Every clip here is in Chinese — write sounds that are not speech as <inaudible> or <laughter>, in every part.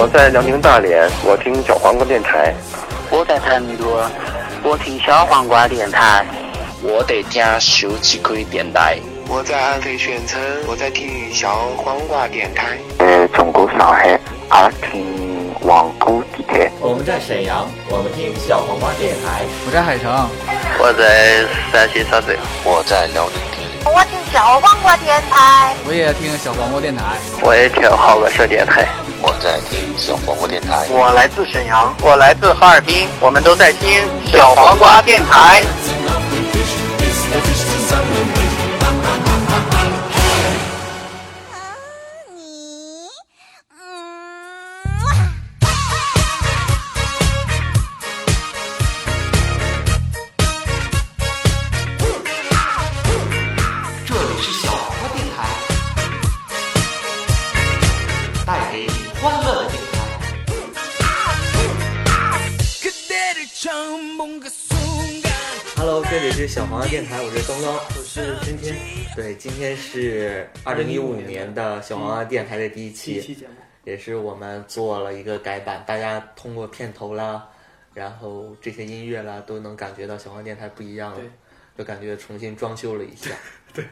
我在辽宁大连，我听小黄瓜电台。我在成都，我听小黄瓜电台。我在听手机可以电台。我在安徽宣城，我在听小黄瓜电台。在，中国上海，我听黄浦地铁。我们在沈阳，我们听小黄瓜电台。我在海城，我在山西沙镇，我在辽宁。我听小黄瓜电台。我也听小黄瓜电台。我也听好个社电台。我在听小黄瓜电台。我来自沈阳，我来自哈尔滨，我们都在听小黄瓜电台。对，今天是二零一五年的小黄鸭电台的第一期，一期节目也是我们做了一个改版，大家通过片头啦，然后这些音乐啦，都能感觉到小黄电台不一样了，就感觉重新装修了一下。<laughs> 对，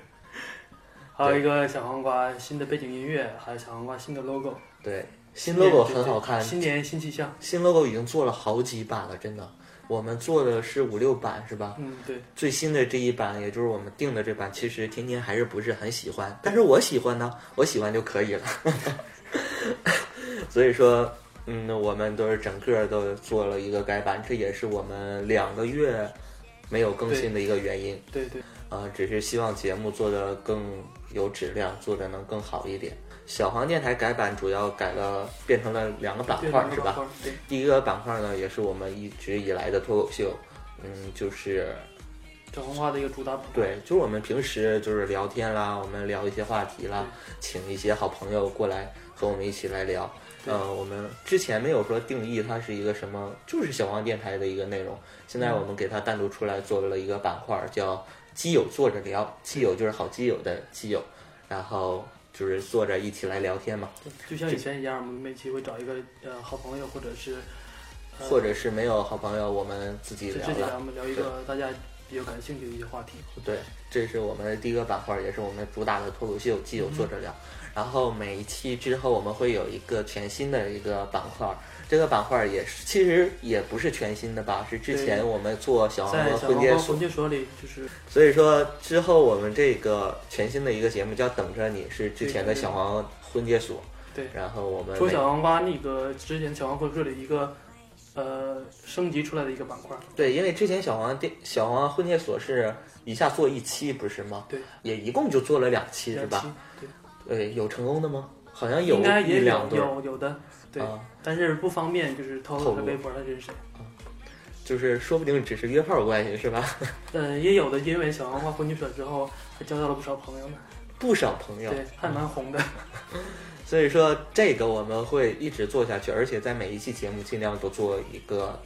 还有一个小黄瓜新的背景音乐，还有小黄瓜新的 logo。对，新 logo 很好看，新年新气象。新 logo 已经做了好几版了，真的。我们做的是五六版是吧？嗯，对。最新的这一版，也就是我们定的这版，其实天天还是不是很喜欢，但是我喜欢呢，我喜欢就可以了。<laughs> 所以说，嗯，我们都是整个都做了一个改版，这也是我们两个月没有更新的一个原因。对对。啊、呃，只是希望节目做的更有质量，做的能更好一点。小黄电台改版主要改了，变成了两个板块，是吧？第一个板块呢，也是我们一直以来的脱口秀，嗯，就是小红花的一个主打。对，就是我们平时就是聊天啦，我们聊一些话题啦，请一些好朋友过来和我们一起来聊。呃，我们之前没有说定义它是一个什么，就是小黄电台的一个内容。现在我们给它单独出来做了一个板块，叫“基友坐着聊”，基友就是好基友的基友，然后。就是坐着一起来聊天嘛，就像以前一样，我们每期会找一个呃好朋友，或者是、呃、或者是没有好朋友，我们自己聊自己聊，我们聊一个大家比较感兴趣的一些话题。对，这是我们的第一个板块，也是我们主打的脱口秀，基友坐着聊。嗯、然后每一期之后，我们会有一个全新的一个板块。这个板块也是，其实也不是全新的吧，是之前我们做小黄瓜婚介所，婚介所里就是。所以说之后我们这个全新的一个节目叫等着你，是之前的小黄婚介所。对。然后我们。说小黄瓜那个之前小黄婚介所里一个呃升级出来的一个板块。对，因为之前小黄电小黄婚介所是一下做一期不是吗？对。也一共就做了两期是吧？对。对，有成功的吗？好像有应该也两对。有有的。对，啊、但是不方便，就是透露他微博他是谁啊，就是说不定只是约炮关系是吧？嗯，<laughs> 也有的，因为小黄瓜婚介所之后，还交到了不少朋友呢。不少朋友，对，还蛮红的。<laughs> 所以说，这个我们会一直做下去，而且在每一期节目尽量都做一个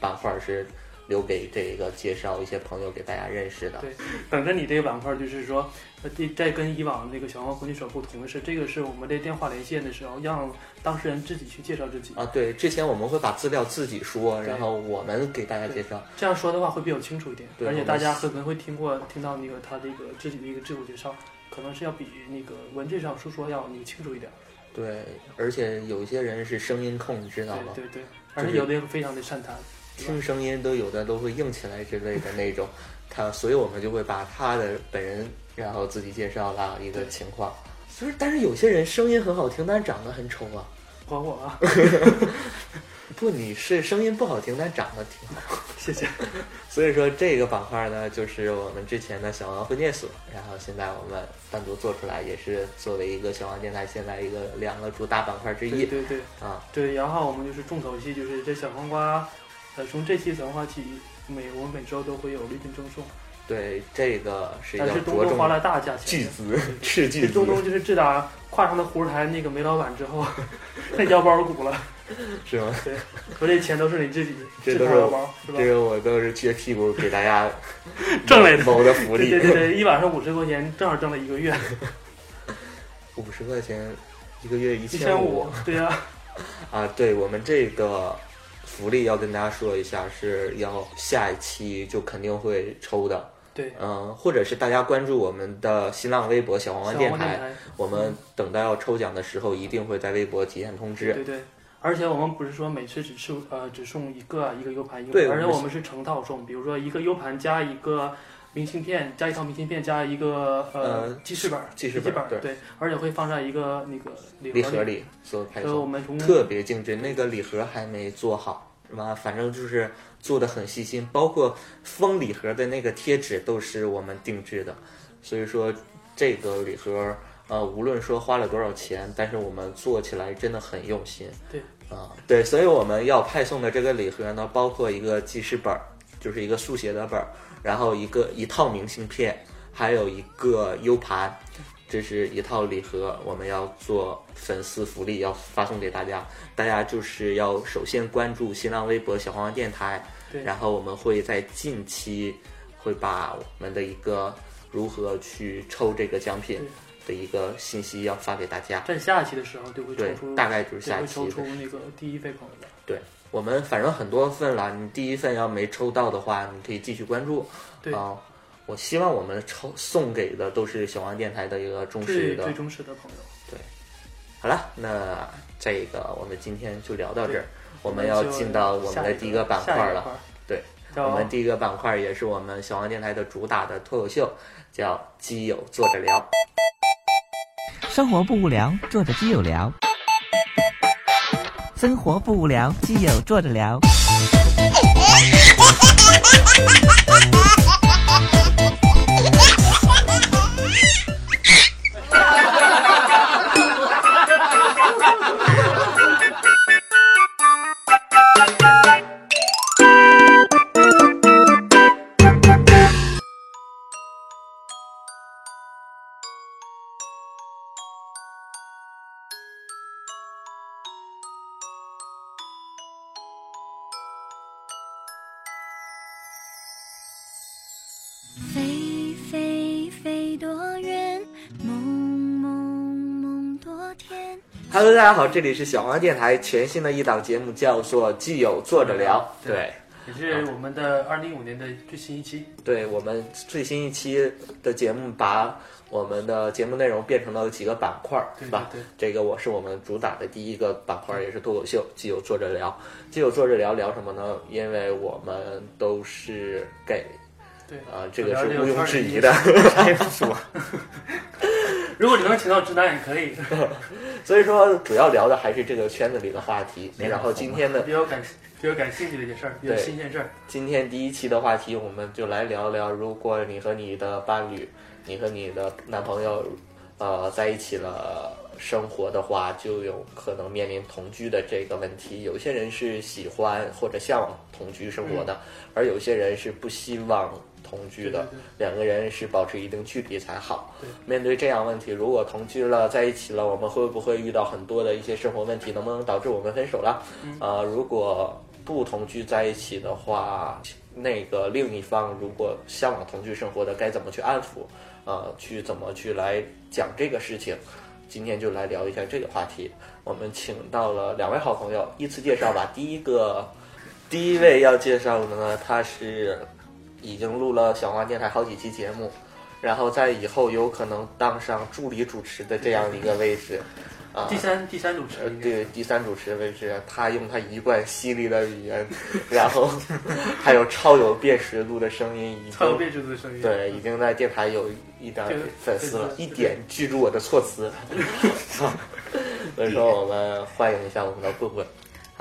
板块是。留给这个介绍一些朋友给大家认识的。对，等着你这个板块，就是说，呃，在跟以往那个小黄婚介所不同的是，这个是我们这电话连线的时候，让当事人自己去介绍自己。啊，对，之前我们会把资料自己说，然后我们给大家介绍。这样说的话会比较清楚一点，对而且大家可能会听过听到那个他这个自己的一个自我介绍，可能是要比那个文字上述说要你清楚一点。对，而且有一些人是声音控，你知道吗？对对对，而且有的人非常的善谈。听声音都有的都会硬起来之类的那种，他所以我们就会把他的本人然后自己介绍了一个情况。就是但是有些人声音很好听，但是长得很丑啊。管我啊！<laughs> 不，你是声音不好听，但长得挺好。<laughs> 谢谢。所以说这个板块呢，就是我们之前的小王婚介所，然后现在我们单独做出来，也是作为一个小王电台现在一个两个主打板块之一。对对对。啊，对，然后我们就是重头戏，就是这小黄瓜。呃，从这期小黄瓜起，每我每周都会有礼品赠送。对，这个是但是东东花了大价钱，巨资，斥巨资。东东就是自打跨上了湖台那个煤老板之后，<laughs> 那腰包鼓了，<laughs> 是吗？对，说这钱都是你自己，<laughs> 这都是腰包，是吧？这个我都是撅屁股给大家挣来的谋的福利。对对对，一晚上五十块钱，正好挣了一个月。五十块钱一个月一千五，对呀、啊。啊，对我们这个福利要跟大家说一下，是要下一期就肯定会抽的。对，嗯，或者是大家关注我们的新浪微博“小黄瓜电台”，电台我们等到要抽奖的时候，一定会在微博提前通知。对对，而且我们不是说每次只送呃只送一个啊一个 U 盘一个，对而且我们是成套送，比如说一个 U 盘加一个明信片，加一套明信片，加一个呃呃记事本儿，记事本对而且会放在一个那个礼盒里所以我送，们特别精致。那个礼盒还没做好，是吧？反正就是做的很细心，包括封礼盒的那个贴纸都是我们定制的。所以说这个礼盒，呃，无论说花了多少钱，但是我们做起来真的很用心。对，啊、对，所以我们要派送的这个礼盒呢，包括一个记事本儿，就是一个速写的本儿，然后一个一套明信片，还有一个 U 盘。这是一套礼盒，我们要做粉丝福利，要发送给大家。大家就是要首先关注新浪微博“小黄瓜电台”，对然后我们会在近期会把我们的一个如何去抽这个奖品的一个信息要发给大家。在下期的时候就会抽出，大概就是下对会抽出那个第一位朋友的。对我们反正很多份了，你第一份要没抽到的话，你可以继续关注。对啊、我希望我们抽送给的都是小王电台的一个忠实的最最忠实的朋友。对好了，那这个我们今天就聊到这儿，我们要进到我们的第一个板块了。对，我们第一个板块也是我们小王电台的主打的脱口秀，叫“基友坐着聊生活不无聊，坐着基友聊。生活不无聊，基友坐着聊。<laughs> Hello，大家好，这里是小黄电台全新的一档节目，叫做“基友坐着聊”。对，也是我们的二零一五年的最新一期。对我们最新一期的节目，把我们的节目内容变成了几个板块是吧？对对这个我是我们主打的第一个板块，也是脱口秀，基友坐着聊。基友坐着聊聊什么呢？因为我们都是 gay，对啊、这个是毋庸置疑的。还 <laughs> 不说，如果你能请到直男也可以。<laughs> 所以说，主要聊的还是这个圈子里的话题。然后今天的比较感比较感兴趣的一些事儿，比较对新鲜事儿。今天第一期的话题，我们就来聊聊，如果你和你的伴侣，你和你的男朋友，呃，在一起了生活的话，就有可能面临同居的这个问题。有些人是喜欢或者向往同居生活的，而有些人是不希望同居的。两个人是保持一定距离才好。面对这样问题，如果同居了，在一起了，我们会不会遇到很多的一些生活问题？能不能导致我们分手了？呃，如果不同居在一起的话，那个另一方如果向往同居生活的，该怎么去安抚？呃，去怎么去来讲这个事情？今天就来聊一下这个话题。我们请到了两位好朋友，依次介绍吧。第一个，第一位要介绍的呢，他是已经录了小花电台好几期节目，然后在以后有可能当上助理主持的这样一个位置。啊，<laughs> 第三第三主持呃，对，第三主持位置，他用他一贯犀利的语言，<laughs> 然后 <laughs> 还有超有辨识度的声音，已经超有辨识度的声音对，已经在电台有一点粉丝了一点记住我的措辞。所以说，我们欢迎一下我们的棍棍。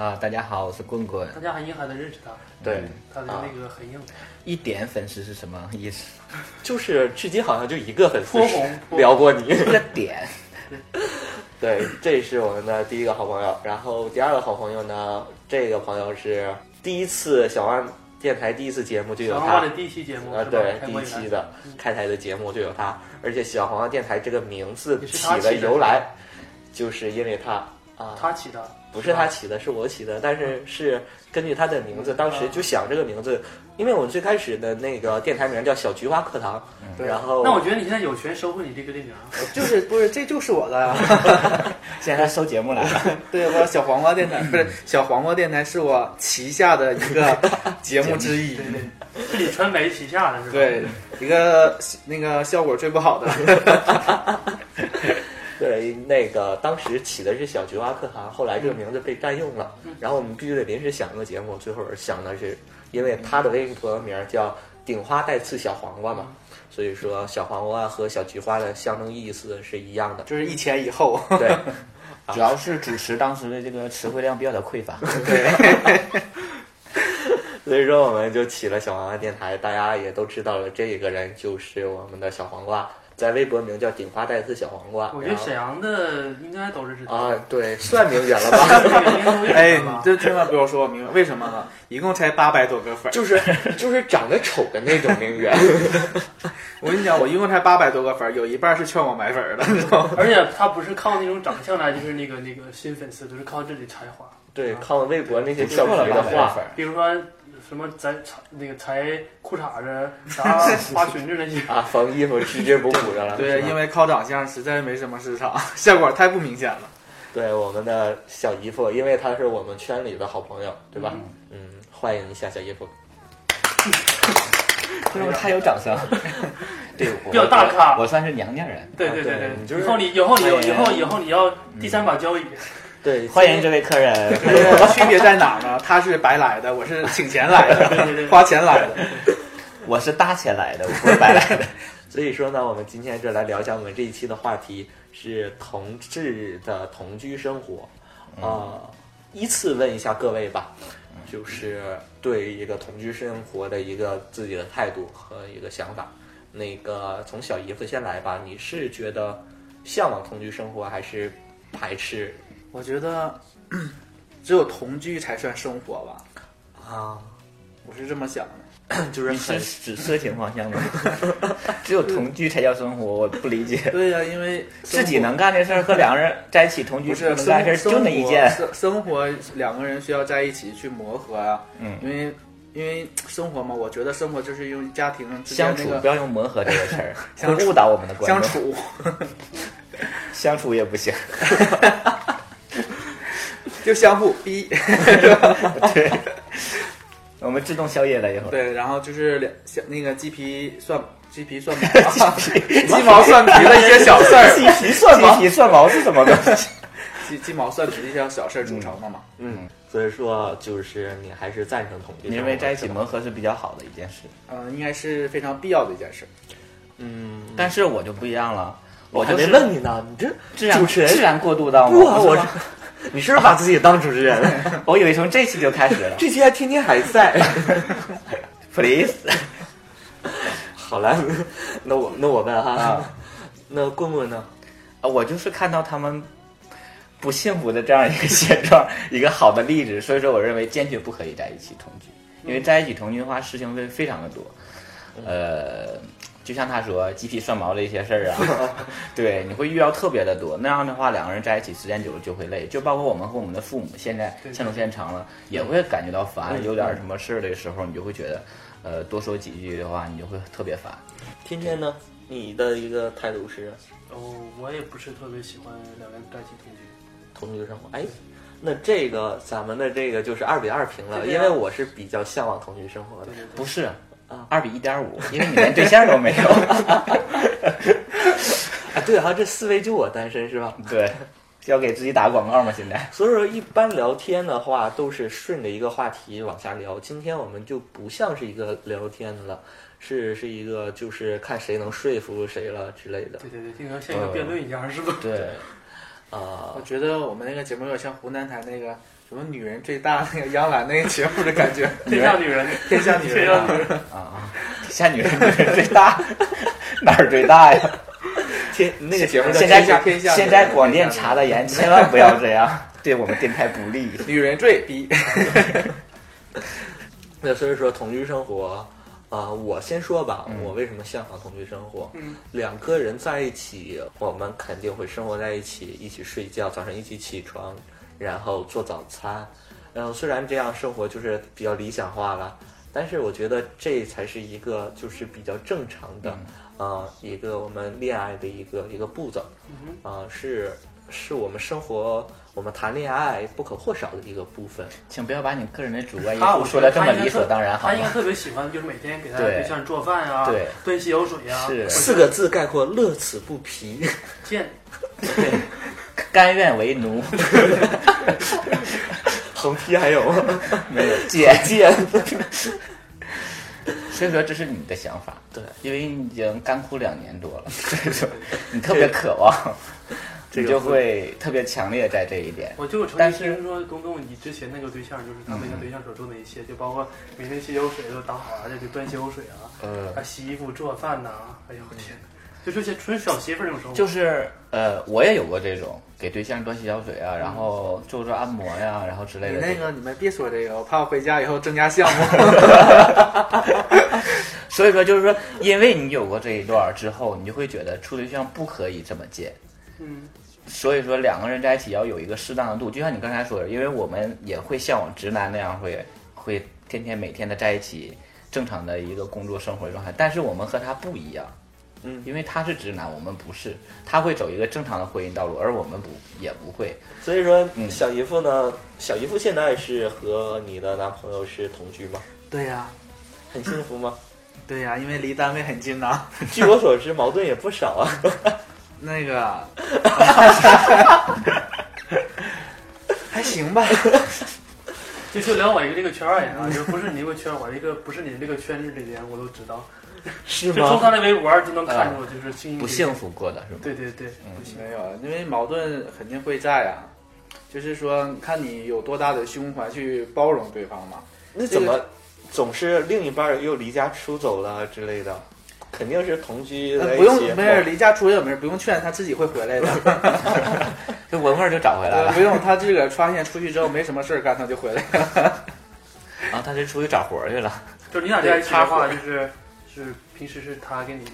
啊，大家好，我是棍棍。大家还应还能认识他。对他的那个很硬。一点粉丝是什么意思？<laughs> 就是至今好像就一个粉丝聊过你，一个点。<laughs> 对，这是我们的第一个好朋友。然后第二个好朋友呢，这个朋友是第一次小万电台第一次节目就有他的第一期节目啊，对，第一期的开台的节目就有他，而且小黄瓜电台这个名字起的的由来，就是因为他啊，他起的。不是他起的，是我起的，但是是根据他的名字，当时就想这个名字，因为我们最开始的那个电台名叫小菊花课堂，然后那我觉得你现在有权收回你这个电名，就是不是这就是我的呀？<laughs> 现在收节目来了。<laughs> 对，我小黄瓜电台不是小黄瓜电台是我旗下的一个 <laughs> 节目之一，是你传媒旗下的是吧？对，一个那个效果最不好的。对，那个当时起的是小菊花课堂，后来这个名字被占用了，然后我们必须得临时想一个节目，最后想的是，因为他的微博名叫顶花带刺小黄瓜嘛，所以说小黄瓜和小菊花的象征意思是一样的，就是一前一后。对，<laughs> 主要是主持当时的这个词汇量比较的匮乏。<laughs> 对。<laughs> 所以说我们就起了小黄瓜电台，大家也都知道了，这个人就是我们的小黄瓜。在微博名叫顶花带刺小黄瓜。我觉得沈阳的应该都是啊，对，算名媛了 <laughs> 吧？哎，你这千万不要说我名媛，<laughs> 为什么呢？一共才八百多个粉，<laughs> 就是就是长得丑的那种名媛。我跟你讲，我一共才八百多个粉，有一半是劝我买粉的，而且他不是靠那种长相来，就是那个那个新粉丝，都是靠自己才华。对，靠微博那些俏皮的话，比如说。什么裁那个裁裤衩子、啥 <laughs> 花裙子那些啊，缝衣服直接补补上了。对，因为靠长相实在没什么市场，<laughs> 效果太不明显了。对，我们的小姨夫，因为他是我们圈里的好朋友，对吧？嗯，欢迎一下小姨夫。<laughs> 因为他有长相？对，比较大咖，我算是娘家人。对对对对，以后你以后你以后以后你要第三把交椅。对，<laughs> 欢迎这位客人。区别在哪呢？<laughs> 他是白来的，我是请钱来的，花钱来的。<laughs> 我是搭钱来的，我不是白来的。所以说呢，我们今天就来聊一下我们这一期的话题是同志的同居生活啊。依次问一下各位吧，就是对一个同居生活的一个自己的态度和一个想法。那个从小姨夫先来吧，你是觉得向往同居生活还是排斥？我觉得只有同居才算生活吧。啊，我是这么想的，<clears throat> 就是是指色情方向的。<laughs> 只有同居才叫生活，我不理解。对呀，因为 <laughs> 自己能干的事儿和两个人在一起同居是能干事儿就那一件。生活两个人需要在一起去磨合啊。嗯，因为因为生活嘛，我觉得生活就是用家庭相处，不要用磨合这个词儿，会误导我们的观众。相处，<laughs> 相处也不行。就相互逼，对，我们自动宵夜了以后。对，然后就是两像那个鸡皮蒜鸡皮蒜毛，<laughs> 鸡毛蒜皮的一些小事儿。鸡皮蒜毛，鸡皮蒜毛是什么东西？<laughs> 鸡鸡毛蒜皮的一些小事儿组成的嘛。嗯，所以说就是你还是赞成同居，因为在一起磨合是比较好的一件事。嗯，应该是非常必要的一件事。嗯，但是我就不一样了，我就没问你呢，你这主持人自然过渡到我，我是。<laughs> 你是不是把自己当主持人了？<laughs> 我以为从这期就开始了，这期还天天还在。<laughs> Please，好了，那我那我问哈，那棍棍呢？啊，我就是看到他们不幸福的这样一个现状，一个好的例子，所以说我认为坚决不可以在一起同居，因为在一起同居的话，事情会非常的多，呃。就像他说鸡皮蒜毛的一些事儿啊，<laughs> 对，你会遇到特别的多。那样的话，两个人在一起时间久了就会累。就包括我们和我们的父母，现在相处时间长了，也会感觉到烦。有点什么事儿的时候，你就会觉得，呃，多说几句的话，你就会特别烦。天天呢，你的一个态度是？哦，我也不是特别喜欢两个人在一起同居。同居生活，哎，那这个咱们的这个就是二比二平了，因为我是比较向往同居生活的，不是。二比一点五，因为你连对象都没有。<laughs> 啊，对啊，这四位就我单身是吧？对，要给自己打个广告吗？现在，所以说一般聊天的话都是顺着一个话题往下聊。今天我们就不像是一个聊天的了，是是一个就是看谁能说服谁了之类的。对对对，就像像一个辩论一样，是吧？对，啊，我觉得我们那个节目有点像湖南台那个。什么女人最大那个杨澜那个节目的感觉？<laughs> 天下女人，<laughs> 天下女人啊啊！天下女人，女人最大，哪儿最大呀？<laughs> 天那个节目现在天下现在广电查的严，千万不要这样，对我们电台不利。女人最逼。那所以说同居生活啊，我先说吧，我为什么向往同居生活？嗯，两个人在一起，我们肯定会生活在一起，一起睡觉，早上一起起床。然后做早餐。嗯，虽然这样生活就是比较理想化了，但是我觉得这才是一个就是比较正常的，呃，一个我们恋爱的一个一个步骤，啊、是是我们生活我们谈恋爱不可或少的一个部分。请不要把你个人的主观因他素说的这么理所当然，好？他应该特别喜欢，就是每天给他对对象做饭呀，对端洗脚水呀，是四个字概括：乐此不疲。<laughs> 贱。<laughs> 甘愿为奴。<laughs> 横批还有吗？<laughs> 没有姐姐。所以说这是你的想法，对，因为你已经干枯两年多了，所以说你特别渴望，这个你就会特别强烈在这一点。我就曾但是经听说东东你之前那个对象，就是他那个对象所做的一切，就包括每天洗脚水都打好啊，这个端洗脚水啊，嗯啊洗衣服做饭呐，哎呦我天哪，就这些纯小媳妇儿那种生活。就是呃，我也有过这种给对象端洗脚水啊，然后做做按摩呀，然后之类的。你那个你们别说这个，我怕我回家以后增加项目。<laughs> 所以说，就是说，因为你有过这一段之后，你就会觉得处对象不可以这么贱。嗯，所以说，两个人在一起要有一个适当的度，就像你刚才说的，因为我们也会向往直男那样会会天天每天的在一起，正常的一个工作生活状态。但是我们和他不一样，嗯，因为他是直男，我们不是，他会走一个正常的婚姻道路，而我们不也不会。所以说，嗯小姨夫呢，小姨夫现在是和你的男朋友是同居吗？对呀、很幸福吗？<coughs> 对呀、因为离单位很近呐、<laughs> 据我所知，矛盾也不少啊。<laughs> 那个 <laughs> 还行吧。就就聊我一个这个圈儿也啊，就不是你这个圈儿，我一个不是你这个圈子里边，我都知道。<laughs> 是就从他的微博就能看出，啊就是幸不幸福过的是吗？对对对，没有，因为矛盾肯定会在啊。就是说，看你有多大的胸怀去包容对方嘛。那怎么总是另一半又离家出走了之类的？肯定是同居在一起。呃不用，没事，离家出走没事，不用劝，他自己会回来的。就闻味儿就找回来了。不用，他自个儿发现出去之后没什么事儿干，他就回来了。啊，他就出去找活儿去了。就是你俩在一起的话，就是是平时是他给你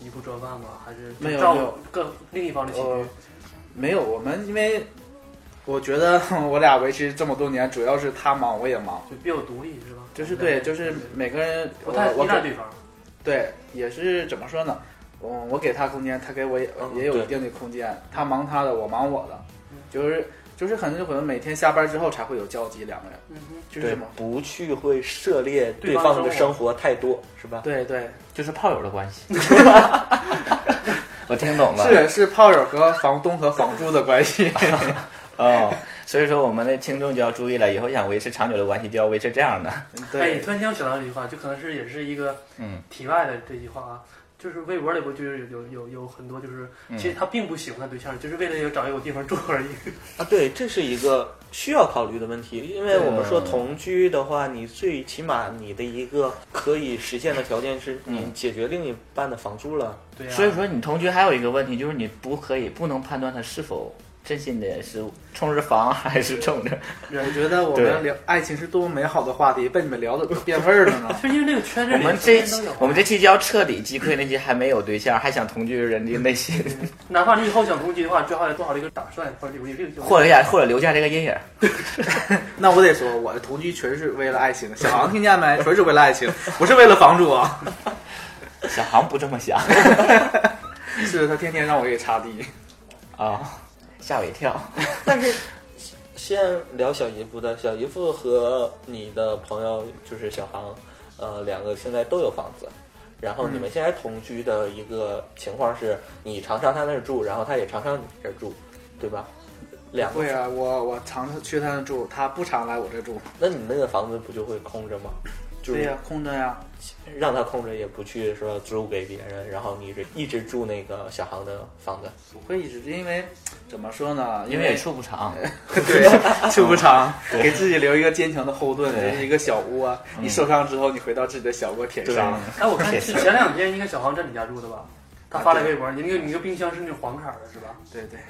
衣服做饭吗？还是没有照没有各另一方的起居？呃没有，我们因为我觉得 <laughs> 我俩维持这么多年，主要是他忙，我也忙，就比较独立是吧？就是对，就是每个人不太依赖对方。对，也是怎么说呢？我我给他空间，他给我也也有一定的空间。他忙他的，我忙我的，就是就是很有可能每天下班之后才会有交集，两个人，嗯哼，对就是不去会涉猎对对方的生活太多，是吧？对对，就是炮友的关系。<laughs> 我听懂了。是是炮友和房东和房租的关系。<laughs> 哦，所以说我们的听众就要注意了，以后想维持长久的关系，就要维持这样的。哎，突然间我想到一句话，就可能是也是一个嗯题外的这句话啊，就是微博里不就是有有有有很多就是，嗯。其实他并不喜欢他对象，就是为了有找一个地方住而已。<laughs> 啊，对，这是一个需要考虑的问题，因为我们说同居的话，你最起码你的一个可以实现的条件是你解决另一半的房租了。对呀、所以说你同居还有一个问题，就是你不可以不能判断他是否真心的是冲着房还是冲着。我觉得我们聊爱情是多么美好的话题，被你们聊的都变味儿了呢。<laughs> 就因为这个圈子，我们这我们这期就要彻底击溃那些还没有对象还想同居的人的内心，<laughs> 哪怕你以后想同居的话，最好也做好这个打算，或者留这个或者呀，或者留下这个阴影。<laughs> 那我得说，我的同居全是为了爱情。小航听见没？全是为了爱情，不是为了房主啊。小航不这么想是他天天让我给擦地啊，吓我一跳。<laughs> 但是先聊小姨夫的，小姨夫和你的朋友就是小航，呃，两个现在都有房子。然后你们现在同居的一个情况是，你常上他那儿住，然后他也常上你这儿住，对吧？两个会啊，我我常去他那住，他不常来我这住。那你那个房子不就会空着吗？就是对呀、空着呀。让他空着，也不去说租给别人，然后你这一直住那个小航的房子。不会一直，因为怎么说呢？因为也处不长，<laughs> 对，处不长，<laughs> 给自己留一个坚强的后盾，对这是一个小窝你受伤之后，你回到自己的小窝舔伤。哎，我看是前两天应该小航在你家住的吧？他发了微博，你那个你那个冰箱是那种黄色的，是吧？对对。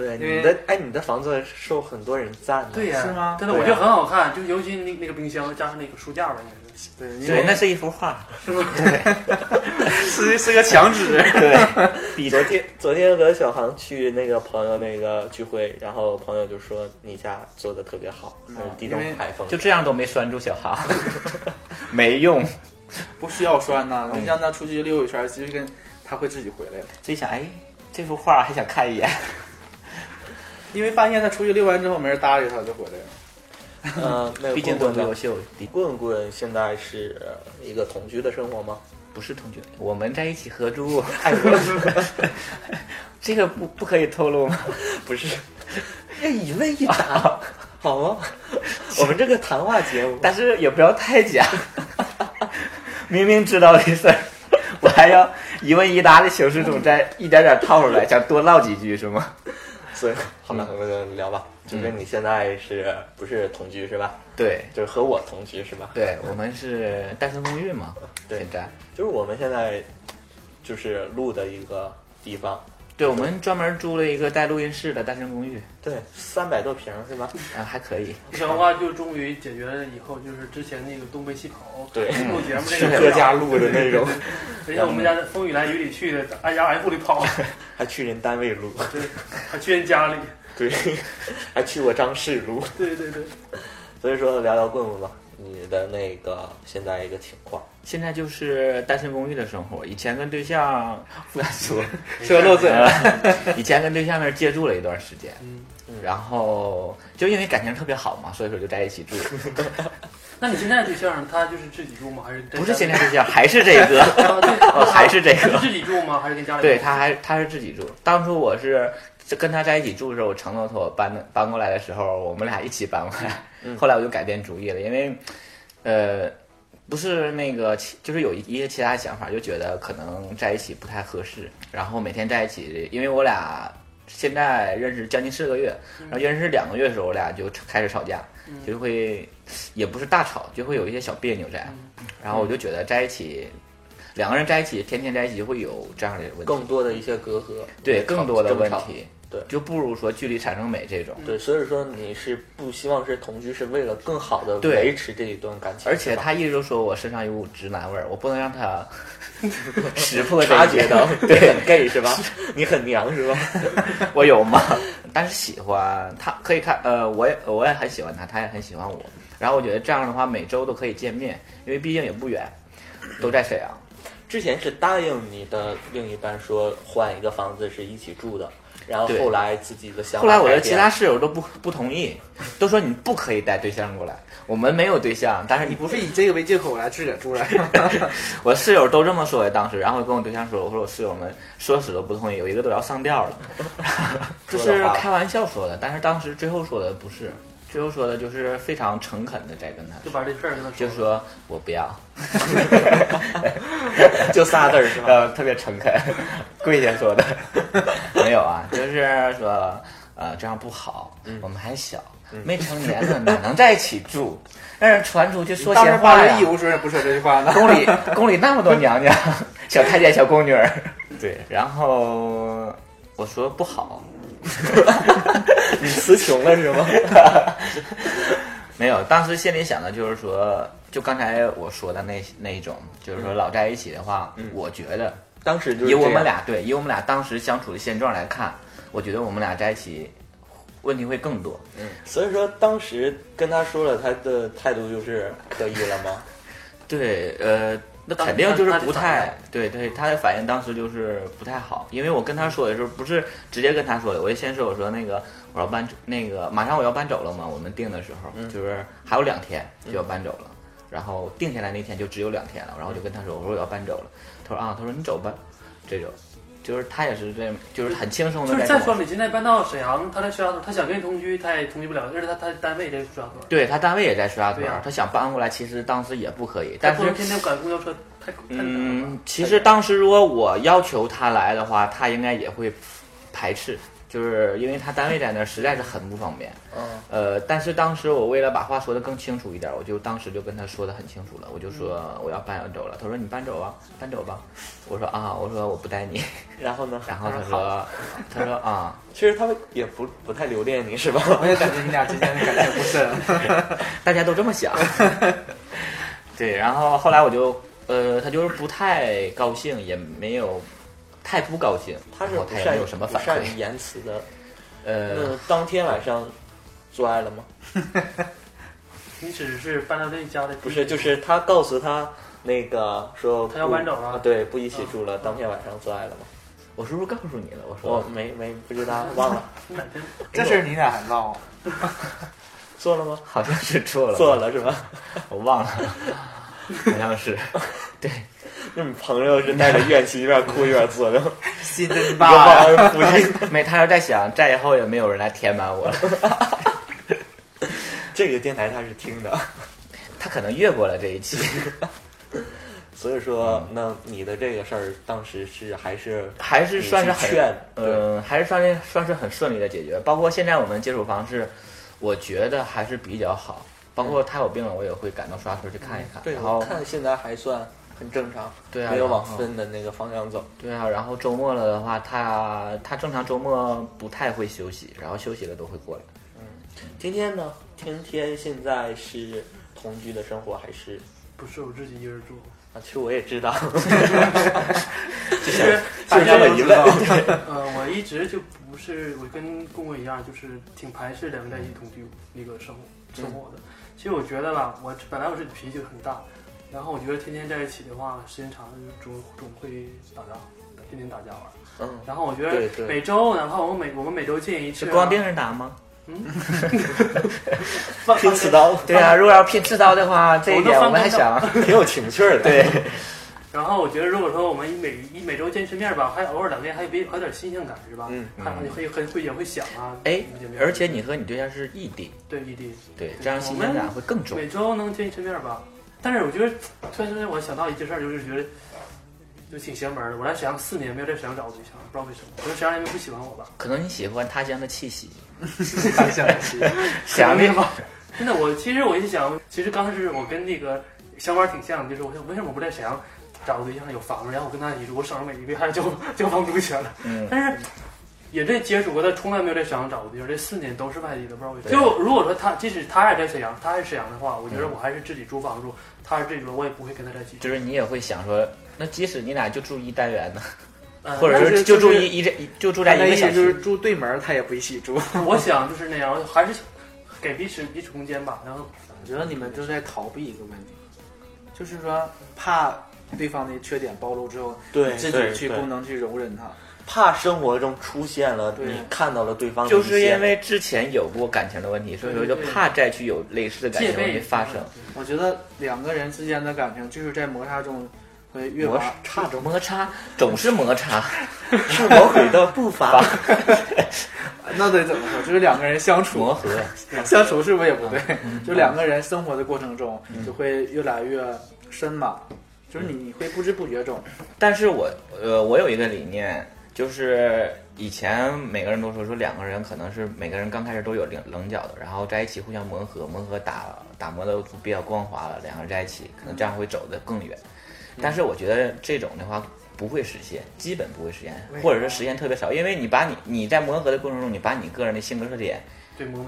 对，你的哎，你的房子受很多人赞的，对呀，是吗？真的，我觉得很好看，就尤其那那个冰箱加上那个书架吧，应该是。对，对，那是一幅画，是吗？<laughs> 是是个墙纸。<laughs> <laughs> 对，比昨天昨天和小航去那个朋友那个聚会，然后朋友就说你家做的特别好，地中海风，就这样都没拴住小航，没用，不需要拴呐，你让他出去溜一圈，其实跟他会自己回来的。自己想，哎，这幅画还想看一眼。因为发现他出去遛完之后没人搭理他，就回来了。嗯，那 <laughs> 毕竟棍多优秀。棍棍现在是一个同居的生活吗？不是同居，我们在一起合租。<laughs> <laughs> 这个不不可以透露吗？不是，一问一答，好吗？我们这个谈话节目，但是也不要太假。明明知道的事儿，我还要一问一答的形式中再一点点套出来，想多唠几句是吗？所以 <laughs> 好了，我们聊吧。就是你现在是不是同居是吧？对，就是和我同居是吧？对，我们是单身公寓嘛。对，现在就是我们现在就是录的一个地方。对，我们专门租了一个带录音室的单身公寓。对，三百多平是吧？啊，还可以。这样的话就终于解决了以后就是之前那个东北西跑对录节目这个各家录的那种。人家我们家风雨来雨里去的，挨家挨户的跑，<laughs> 还去人单位录，对，还去人家里。<laughs> 对，还去过张氏录。对对对，所以说聊聊棍棍吧，你的那个现在一个情况。现在就是单身公寓的生活，以前跟对象不敢 <laughs> 说，说漏嘴了。<laughs> 以前跟对象那儿借住了一段时间，嗯，然后就因为感情特别好嘛，所以说就在一起住。<laughs> 那你现在对象他就是自己住吗？还是不是现在对象，还是这个，还是这个？自己住吗？还是跟家里？对，他还他是自己住。当初我是。跟他在一起住的时候，我承诺他我搬搬过来的时候，我们俩一起搬过来。后来我就改变主意了，因为，呃，不是那个，就是有一些其他想法，就觉得可能在一起不太合适。然后每天在一起，因为我俩现在认识将近四个月，然后认识两个月的时候，我俩就开始吵架，就会也不是大吵，就会有一些小别扭在。然后我就觉得在一起。两个人在一起，天天在一起，会有这样的问题，更多的一些隔阂，对，更多的问题。对，就不如说距离产生美这种。对，所以说你是不希望是同居，是为了更好的维持这一段感情。而且他一直都说我身上有股直男味儿，我不能让他 <laughs> 识破察觉到，<laughs> 对，很 gay 是吧？<laughs> 你很娘是吧？我有吗？但是喜欢他，可以看，呃，我也我也很喜欢他，他也很喜欢我。然后我觉得这样的话，每周都可以见面，因为毕竟也不远，都在沈阳。之前是答应你的另一半说换一个房子是一起住的。然后后来自己的想法，后来我的其他室友都不不同意，都说你不可以带对象过来。我们没有对象，但是你不是以这个为借口来自个住来。<laughs> 我室友都这么说的，当时，然后跟我对象说，我说我室友们说死都不同意，有一个都要上吊了，<laughs> 这是开玩笑说的，但是当时最后说的不是。最后说的就是非常诚恳的在跟他，就把这事儿跟他说，就说我不要，<laughs> 就仨字儿是吧？呃，特别诚恳，跪下说的，<laughs> 没有啊，就是说呃这样不好，我们还小，没成年呢，哪能在一起住？让人传出去说闲话呀？义务说不说这句话呢？宫里宫里那么多娘娘，<laughs> 小太监、小宫女儿，对，然后我说不好。<laughs> 你词穷了是吗？<laughs> 没有，当时心里想的就是说，就刚才我说的那那一种，就是说老在一起的话，我觉得当时以我们俩对，以我们俩当时相处的现状来看，我觉得我们俩在一起问题会更多。嗯，所以说当时跟他说了，他的态度就是可以了吗？<laughs> 对，呃。那肯定就是不太对，对他的反应当时就是不太好，因为我跟他说的时候不是直接跟他说的，我就先说我说那个我要搬那个马上我要搬走了嘛，我们定的时候就是还有两天就要搬走了，然后定下来那天就只有两天了，然后我就跟他说我说我要搬走了，他说啊他说你走吧，这种。就是他也是这，就是很轻松的。就是再说你现在搬到沈阳，他在石家庄，他想跟你同居，他也同居不了，而且他他单位也在石家庄。对他单位也在石家庄，他想搬过来，其实当时也不可以。但是天天赶公交车，太嗯，其实当时如果我要求他来的话，他应该也会排斥。就是因为他单位在那儿实在是很不方便。嗯，呃，但是当时我为了把话说得更清楚一点，我就当时就跟他说的很清楚了，我就说我要搬走了。他说你搬走啊，搬走吧。我说啊，我说我不带你。然后呢？<laughs> 然后他说，他说啊，<laughs> 其实他们也不不太留恋你是吧？<laughs> 我也感觉你俩之间的感情不深，大家都这么想。对，然后后来我就呃，他就是不太高兴，也没有太不高兴，他是然后他也没有什么反善于。言辞的。呃，那当天晚上做爱了吗？<laughs> 你只是搬到这家的，不是，就是他告诉他那个说他要搬走了啊对，不一起住了。当天晚上做爱了吗？我是不是告诉你了？我说我没没不知道，忘了。<laughs> 这事儿你俩还唠？<laughs> 做了吗？好像是做了，做了是吧？我忘了，好像是。对，那你朋友是带着怨气一边哭一边做的，心真一个大忘恩负义。没，他是在想，再以后也没有人来填满我了。<laughs> 这个电台他是听的，他可能越过了这一期。所以说，那你的这个事儿当时是还是还是算是很劝，嗯，还是算是算是很顺利的解决。包括现在我们接触方式，我觉得还是比较好。包括他有病了，我也会赶到刷村去看一看。对，然后看现在还算很正常，对啊，没有往分的那个方向走。对啊，然后周末了的话，他他正常周末不太会休息，然后休息了都会过来。嗯，天天呢？天天现在是同居的生活还是？不是我自己一人住。啊，其实我也知道，<laughs> 其实大家的疑 <laughs> 问。呃，我一直就不是，我跟公公一样，就是挺排斥两个在一起同居那个生活生活的。其实我觉得吧，我本来我是脾气就很大，然后我觉得天天在一起的话，时间长了就总总会打架，天天打架玩。嗯。然后我觉得每周，哪怕我们每我们每周见一次，是光盯着打吗？嗯，<laughs> 拼刺刀，对啊，如果要拼刺刀的话，这一点我们还想 <laughs> 挺有情趣的。<laughs> 对。然后我觉得，如果说我们一每一每周见一次面吧，还偶尔两天，还有别还有点新鲜感，是吧？嗯。还会会会也会想啊。哎，而且你和你对象是异地。对异地。对，这样新鲜感会更重。每周能见一次面吧，但是我觉得突然之间我想到一件事儿，就是觉得就挺邪门的。我在沈阳四年没有在沈阳找过对象，不知道为什么，可能沈阳人民不喜欢我吧？可能你喜欢他乡的气息。他乡的气息。沈阳的吧？真的，我其实我一想，其实刚开始我跟那个想法挺像，就是我想为什么不在沈阳？找个对象有房子，然后我跟他一起住，我省着每一个月还交交房租钱了。<laughs> 嗯，但是也这接触过，但从来没有在沈阳找过对象，这四年都是外地的，不知道为什么。就如果说他即使他也在沈阳，他还是沈阳的话，我觉得我还是自己租房住。他是这种，我也不会跟他在一起。就是你也会想说，那即使你俩就住一单元呢，呃、或者是就住一一这就住在一个小区，就是住对门，他也不一起住。<laughs> 我想就是那样，还是给彼此彼此空间吧。然后我觉得你们就在逃避一个问题，就是说怕。对方的缺点暴露之后，对自己去不能去容忍他，怕生活中出现了你看到了对方，就是因为之前有过感情的问题，所以说就怕再去有类似的感情问题发生。我觉得两个人之间的感情就是在摩擦中会越摩擦中摩擦，<laughs> 总是摩擦，<laughs> 是魔鬼的步伐。<laughs> 那得怎么说？就是两个人相处磨合，相处是不是也不对？就两个人生活的过程中，就会越来越深嘛。就是你，你会不知不觉中。但是我，呃，我有一个理念，就是以前每个人都说说两个人可能是每个人刚开始都有棱棱角的，然后在一起互相磨合，磨合打打磨的比较光滑了，两个人在一起可能这样会走得更远。但是我觉得这种的话不会实现，基本不会实现，或者是实现特别少，因为你把你你在磨合的过程中，你把你个人的性格特点。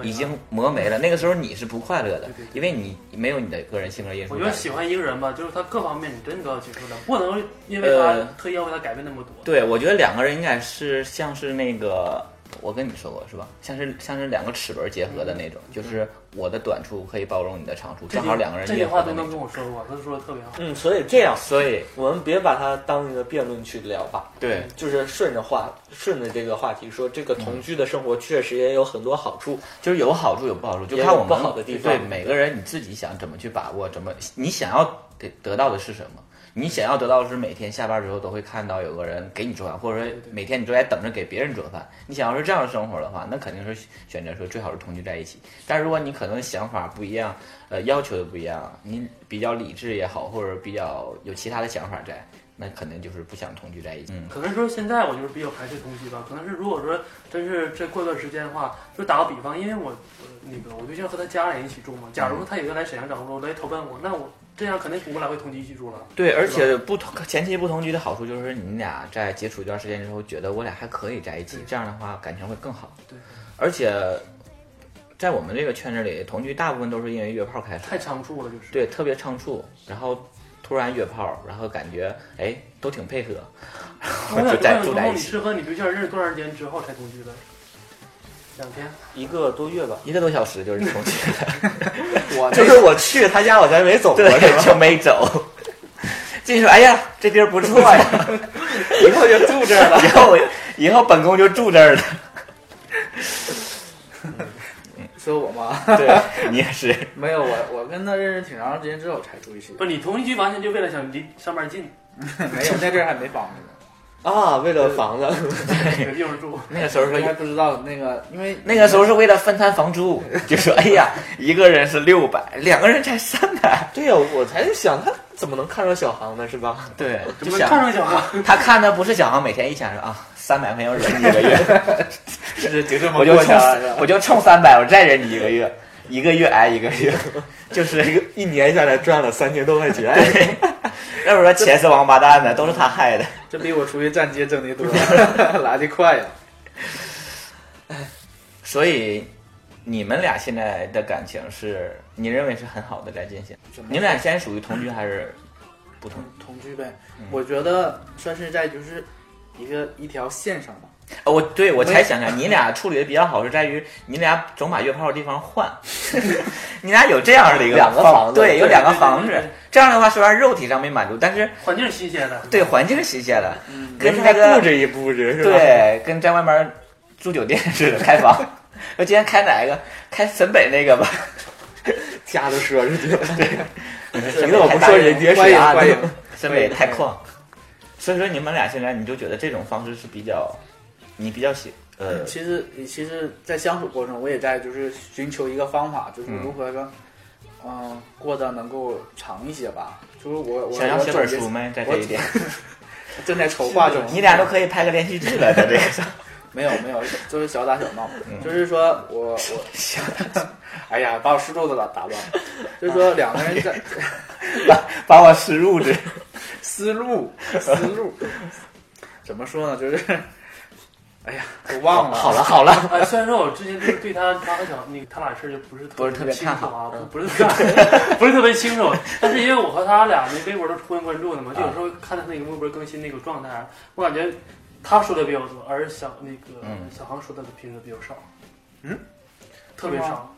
已经磨没了，那个时候你是不快乐的，因为你没有你的个人性格因素。我觉得喜欢一个人吧，就是他各方面你真的都要接受的，不能因为他特意要为他改变那么多。对，我觉得两个人应该是像是那个，我跟你说过是吧？像是像是两个齿轮结合的那种，就是我的短处可以包容你的长处，正好两个人。这句话都能跟我说过，他说的特别好。嗯，所以这样，所以我们别把它当一个辩论去聊吧。对，就是顺着话，顺着这个话题说，这个同居的生活确实也有很多好处，就是有好处有不好处，就看我们不好的地方。对每个人你自己想怎么去把握，怎么你想要得得到的是什么？你想要得到的是每天下班之后都会看到有个人给你做饭，或者说每天你都在等着给别人做饭。你想要是这样的生活的话，那肯定是选择说最好是同居在一起。但如果你可能想法不一样，呃，要求的不一样，你比较理智也好，或者比较有其他的想法在，那肯定就是不想同居在一起。嗯，可能说现在我就是比较排斥同居吧，可能是如果说真是这过段时间的话，就打个比方，因为我、呃那个我对象和他家人一起住嘛，假如说他有一个来沈阳找工作来投奔我，那我这样肯定不会来回同居一起住了。对，而且不同前期不同居的好处就是你俩在接触一段时间之后，觉得我俩还可以在一起，这样的话感情会更好。对，而且在我们这个圈子里，同居大部分都是因为约炮开始，太仓促了，就是。对，特别仓促，然后突然约炮，然后感觉哎都挺配合，然 <laughs> 后就在住在一起。你是和你对象认识多长时间之后才同居的？两天，一个多月吧，一个多小时就是同居的。我 <laughs> 就是我去他家，我才没走过，对？就没走。<laughs> 进去说，哎呀，这地儿不错呀，<laughs> 以后就住这儿了。以后我以后本宫就住这儿了。说我吗？对你也是。没有我，我跟他认识挺长时间之后才住一起。不是你同居完全就为了想离上班近，没有，那阵儿还没房子呢。啊，为了房子，有地方住。那个时候说还不知道那个，因为那个时候是为了分摊房租，就说哎呀，一个人是六百，两个人才三百。对呀、我才是想他怎么能看上小航呢，是吧？对，怎么就想看上小航？他看的不是小航每天一千说啊，三百块钱我忍你一个月，是就这么我就冲过去了是吧我就冲三百，我再忍你一个月，一个月挨一个月，<laughs> 就是一个一年下来赚了三千多块钱。对，<laughs> 要不说钱是王八蛋的，都是他害的。这比我出去站街挣的多，<laughs> 来的快呀。所以你们俩现在的感情是你认为是很好的在进行？你们俩现在属于同居还是不同？同居呗，我觉得算是在就是一个一条线上吧。哦，我对我才想想，你俩处理的比较好，是在于你俩总把约炮的地方换，<laughs> 你俩有这样的一个两个房子对，有两个对对房子对对。这样的话，虽然肉体上没满足，但是环境是新鲜的。对环境是新鲜的，人跟家那个布置一布置是吧？，对，跟在外面住酒店似的开房。我今天开哪一个？开沈北那个吧。<laughs> 家都奢侈去了。沈你怎么不说人家欢迎欢迎，沈北太旷。所以说你们俩现在你就觉得这种方式是比较，你比较喜呃，其实其实，在相处过程，我也在就是寻求一个方法，就是如何说，嗯、过得能够长一些吧。就是我我想要写本书没？在这一点，<laughs> 正在筹划中。你俩都可以拍个连续剧了，在这个上。<laughs> 没有没有，就是小打小闹。嗯就是说我我小 <laughs> 哎呀，把我思路都打打乱了。就是说两个人在把把我思路这思路思路怎么说呢？就是哎呀，我忘了。好了好了，哎，<laughs> 虽然说我之前就是对他他和小那个他俩事儿就不是不是特别清楚啊，不不是特别 <laughs> 不是特别清楚，但是因为我和他俩那微博都是互相关注的嘛，就有时候看他那个微博更新那个状态，我感觉他说的比较多，而小那个嗯小航说的频率比较少，嗯，特别少。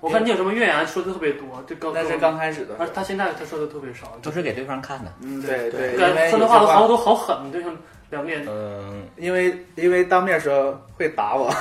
我看你有什么怨言说的特别多，就刚那是刚开始的时候而他现在他说的特别少，都是给对方看的。嗯，对对，因感为说的话都好都好狠，就像两面。嗯，因为因为当面说会打我，<laughs>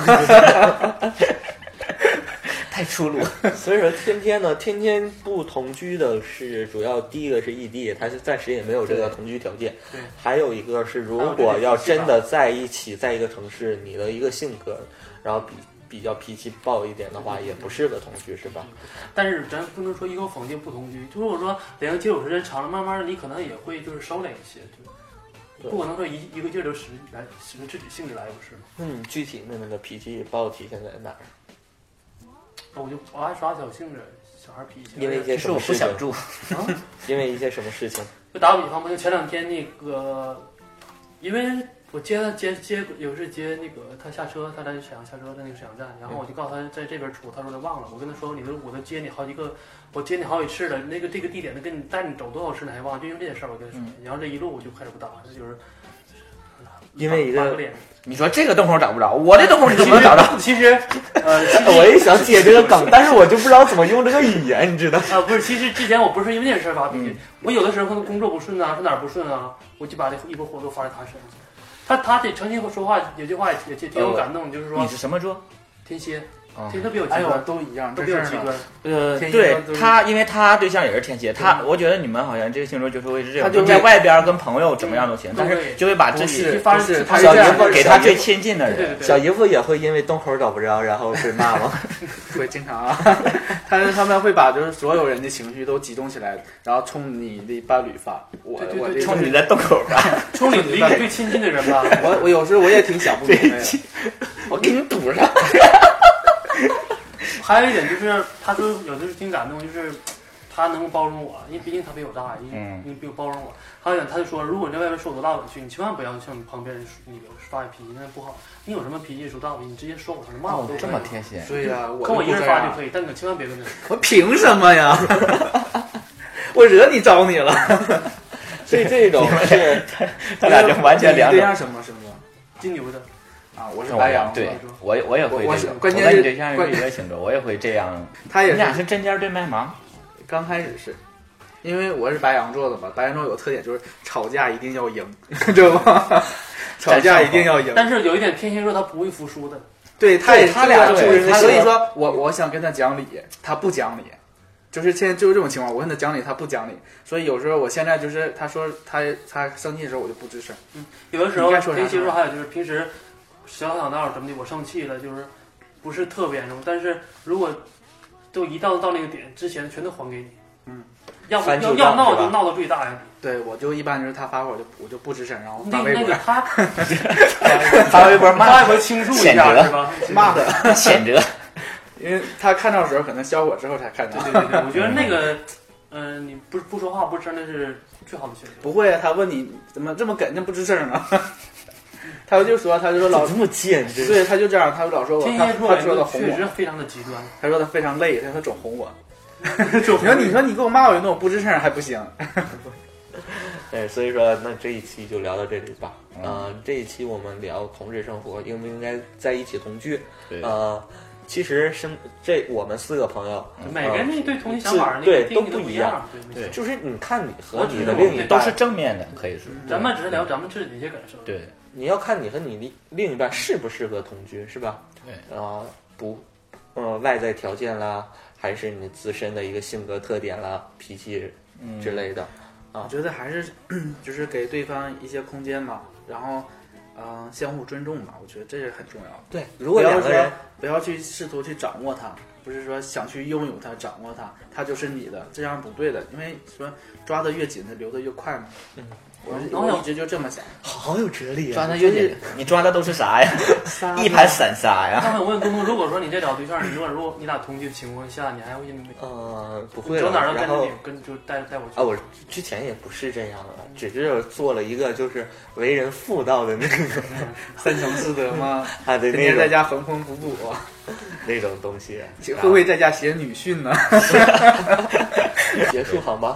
太粗鲁。所以说天天呢，天天不同居的是主要第一个是异地，他是暂时也没有这个同居条件。对，还有一个是，如果要真的在一起，在一个城市，你的一个性格，然后比比较脾气暴一点的话，也不适合同居，是吧？但是咱不能说一口否定不同居，就如果说两个接触时间长了，慢慢的你可能也会就是收敛一些，就不可能说一一个劲儿就使来使着自己性质来，不是吗？嗯，具体的那个脾气暴体现在哪儿？我就我爱耍小性子，小孩脾气。因为一些事情？不想住，啊，<laughs> 因为一些什么事情？就打个比方吧，就前两天那个，因为我接他接接有时接那个他下车，他在沈阳下车，在那个沈阳站，然后我就告诉他在这边出，他说他忘了，我跟他说你都我都接你好几个，我接你好几次了，那个这个地点都跟你带你走多少次你还忘了，就因为这件事儿我跟他说，然后这一路我就开始不打，这就是因为一个脸。你说这个洞口找不着，我这洞口你怎么能找着？其实，呃，其实 <laughs> 我也想接这个梗，但是我就不知道怎么用这个语言，你知道？啊，不是，其实之前我不是因为这件事儿发脾嗯气，我有的时候可能工作不顺啊，是哪儿不顺啊，我就把这一波火都发在他身上。他他得诚心说话，有句话也也挺挺有感动，就是说你是什么座？天蝎，其实都比较极哎呦端，都一样，都这事儿比较极端。呃，天蝎对他，因为他对象也是天蝎，他我觉得你们好像这个星座就是会是这样，他就在外边跟朋友怎么样都行，但是就会把这样小姨夫给他最亲近的人。对对对，小姨夫也会因为洞口找不着，然后被骂吗？<laughs> 会经常啊，<laughs> 但是他们会把就是所有人的情绪都集中起来，然后冲你的伴侣发。我对对对我冲你的洞口发，冲你离你最亲近的人吧。<laughs> 我我有时候我也挺想不明白，我给你堵上。还有一点就是，他说有的时候挺感动，就是他能够包容我，因为毕竟他比我大，因为嗯因为比我包容我。还有一点，他就说，如果你在外面受多大委屈，你千万不要向旁边人那个发脾气，那不好。你有什么脾气说大委屈，你直接说我，骂我都可以。哦这么贴心。对呀，我跟我一人发就可以，但你千万别跟他说。我凭什么呀？我惹你招你了？<laughs> 所以这种是他俩就完全两你对种。象什么什么金牛的，啊？我是白羊，对，我也我也会我。关键是我跟你对象关是一个星座，我也会这样。他也你俩是是针尖对麦芒，刚开始是。因为我是白羊座的嘛，白羊座有特点就是吵架一定要赢，<laughs> 知道吗？吵架一定要赢。但是有一点天蝎座他不会服输的，对，他也他俩就是所以说我我想跟他讲理，他不讲理，就是现在就是这种情况，我跟他讲理，他不讲理，所以有时候我现在就是他说他他生气的时候，我就不吱声。嗯有的时候天蝎座还有就是平时小吵小闹什么的，我生气了就是不是特别严重，但是如果都一到到那个点之前，全都还给你。嗯，要不要要闹就闹到最大呀。对，我就一般就是他发火，我就我就不吱声，然后发那微博那个他发微博骂 <laughs> 发微博倾诉一下是吧？<laughs> 骂他，谴责。<laughs> 因为他看到的时候可能消火之后才看到。对对对，我觉得那个，嗯、你不不说话不吱声那是最好的选择。不会啊，他问你怎么这么梗，这不吱声呢？他就说，他就说老这么贱，这对，他就这样，他就老说我，他他说他哄我，确实非常的极端。他说他非常累，他说总哄我。<laughs> 你说你说你给我骂我一顿，我不吱声还不行。<laughs> 对，所以说那这一期就聊到这里吧。呃，这一期我们聊同志生活应不应该在一起同居？对呃，其实生这我们四个朋友，每个人对同性想法那对都不一样样。对，对就是你看你和你的另一半都是正面的，可以说。咱们只是聊咱们自己的一些感受。对你要看你和你另另一半适不适合同居，是吧？对，啊、不，呃，外在条件啦，还是你自身的一个性格特点啦、脾气嗯之类的啊。我觉得还是就是给对方一些空间嘛，然后嗯、呃相互尊重嘛，我觉得这是很重要的。对，如果要两个人说不要去试图去掌握它，不是说想去拥有它、掌握它，它就是你的，这样不对的。因为说抓得越紧，它流得越快嘛。嗯，我是然后我一直就这么想。好有哲理啊！抓的越紧，你抓的都是啥呀？<laughs> 一盘散沙呀！刚才我问公公，如果说你在找对象，你如果如果你俩同居的情况下，你还会呃不会了走哪儿都跟着你，跟就带带我去啊，我之前也不是这样的，只是做了一个就是为人妇道的那个 <laughs> 三从四德吗？<laughs> 啊，对天天在家缝缝补补，那种东西，会不会在家写女训呢？结束好吗？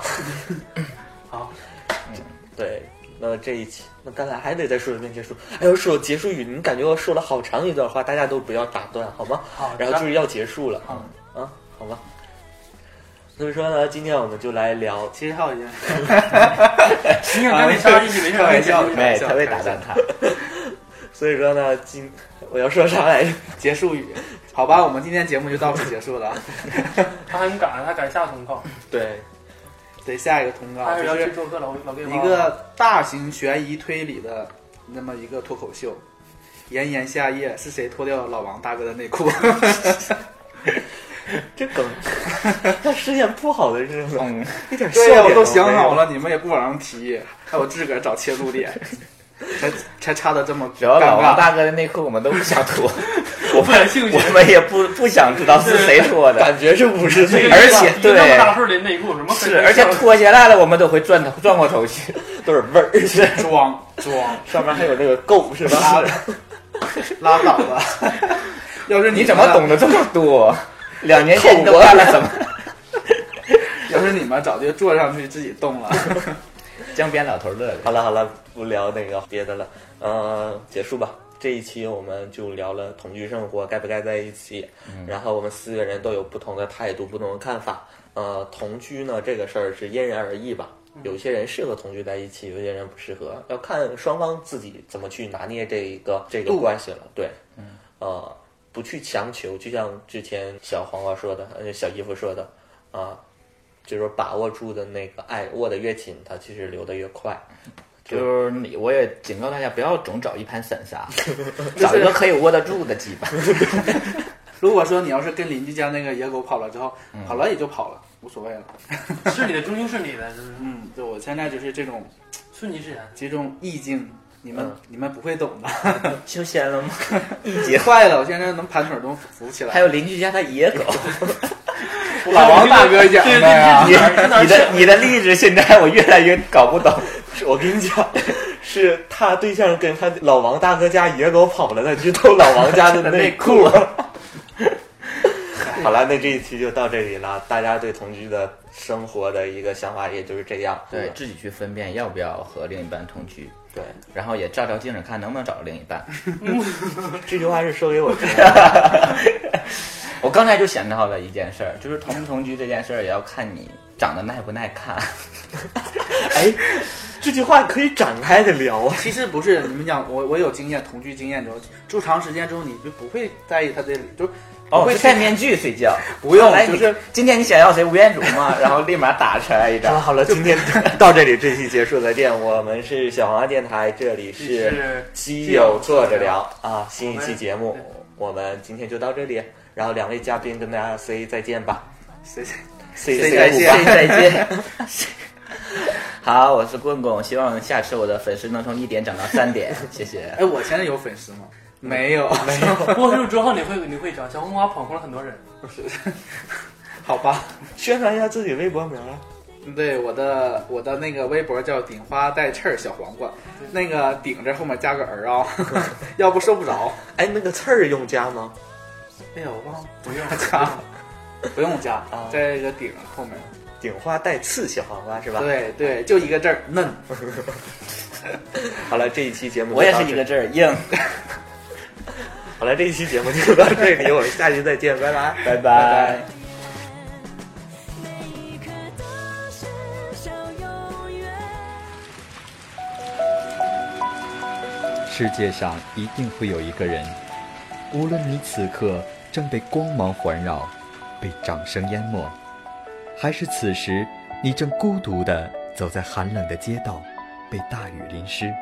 好，对，那这一期，那咱俩还得再说一遍结束。哎呦，说结束语，你感觉我说了好长一段话，大家都不要打断，好吗？好然后就是要结束了，好啊，好吧。所以说呢，今天我们就来聊，<laughs> 其实还有一件事，你想跟你杀进去没事，开玩笑没事没，他会打断他。所以说呢，今我要说啥来着？结束语，好吧，我们今天节目就到此结束了。<laughs> 他很赶，他赶下通告，对，得下一个通告，就是去做客老老 gay 一个大型悬疑推理的那么一个脱口秀。炎炎夏夜，是谁脱掉了老王大哥的内裤？<laughs> 这梗，他实现不好的日子，嗯，一点对呀，我都笑点没有想好。了，你们也不往上提，还我自个儿找切入点，<laughs> 才才差的这么只要老王。大哥的内裤，我们都不想脱，我不感兴趣。我们也不不想知道是谁说的，感觉是五十岁，而且一个那么对大份的内裤，什么是，而且脱下来了，我们都会转头转过头去。都是味儿，是装装，上面还有那个垢，是吧？拉倒吧。<laughs> 要是你怎么懂得这么多？两年前你都干了什么？<laughs> 要是你们早就坐上去自己动了。<laughs> 江边老头乐的。好了好了，不聊那个别的了，呃，结束吧。这一期我们就聊了同居生活该不该在一起，嗯然后我们四个人都有不同的态度、不同的看法。呃，同居呢这个事儿是因人而异吧，有些人适合同居在一起，有些人不适合，要看双方自己怎么去拿捏这一个这个关系了。对，嗯呃，不去强求，就像之前小黄瓜说的，呃，小姨夫说的啊，就是把握住的那个爱握得越紧，它其实流得越快。就是你，我也警告大家不要总找一盘散沙，<laughs> <laughs> 找一个可以握得住的鸡巴。<laughs> 如果说你要是跟邻居家那个野狗跑了之后，嗯跑了也就跑了，无所谓了。是你的，终究是你的，是不是？嗯，对，我现在就是这种顺其自然。这种意境，你们、嗯你们不会懂的。修仙了吗？一节坏了，我现在能盘腿都扶起来。还有邻居家的野狗，老王大哥讲的呀。你你的你的例子现在我越来越搞不懂。我跟你讲，是他对象跟他老王大哥家野狗跑了，他去偷老王家的内裤。<laughs> 好了，那这一期就到这里了。大家对同居的生活的一个想法也就是这样，对自己去分辨要不要和另一半同居。对，然后也照照镜子看能不能找到另一半。<laughs> 这句话是说给我听的。<laughs> 我刚才就想到了一件事儿，就是同不同居这件事儿也要看你长得耐不耐看。<laughs> 哎，这句话可以展开的聊啊。其实不是，你们讲，我我有经验，同居经验之后，住长时间之后，你就不会在意他这里，就哦，会戴面具睡觉，不用，来，就是今天你想要谁吴彦祖嘛？然后立马打出来一张。<laughs> 好了，今天 <laughs> 到这里，这期结束，再见。我们是小黄鸭电台，这里是基友坐着聊啊，新一期节目，我们今天就到这里。然后两位嘉宾跟大家 say 再见吧，say say say 再见，say 再见。<laughs> 好，我是棍棍，希望下次我的粉丝能从一点涨到三点，谢谢。哎，我现在有粉丝吗？没有，没有。播出之后你会你会涨，小红花捧红了很多人。不 <laughs> 是好吧，<laughs> 宣传一下自己微博名啊。对，我的我的那个微博叫顶花带刺儿小黄瓜，那个顶着后面加个儿啊，要不收不着。哎，那个刺儿用加吗？哎呀，我忘了，不用加，不用加啊，在这个顶后面。顶花带刺小黄瓜是吧？对对，就一个字儿嫩。<laughs> 好了，这一期节目我也是一个字儿硬。<laughs> 好了，这一期节目就到这里，我们下期再见，拜拜，拜拜。世界上一定会有一个人，无论你此刻正被光芒环绕，被掌声淹没，还是此时你正孤独地走在寒冷的街道，被大雨淋湿，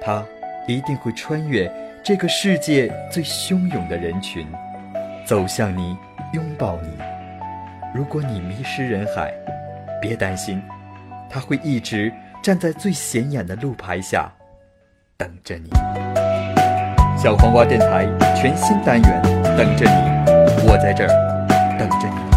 他一定会穿越这个世界最汹涌的人群，走向你，拥抱你。如果你迷失人海，别担心，他会一直站在最显眼的路牌下。等着你，小黄瓜电台全新单元，等着你，我在这儿等着你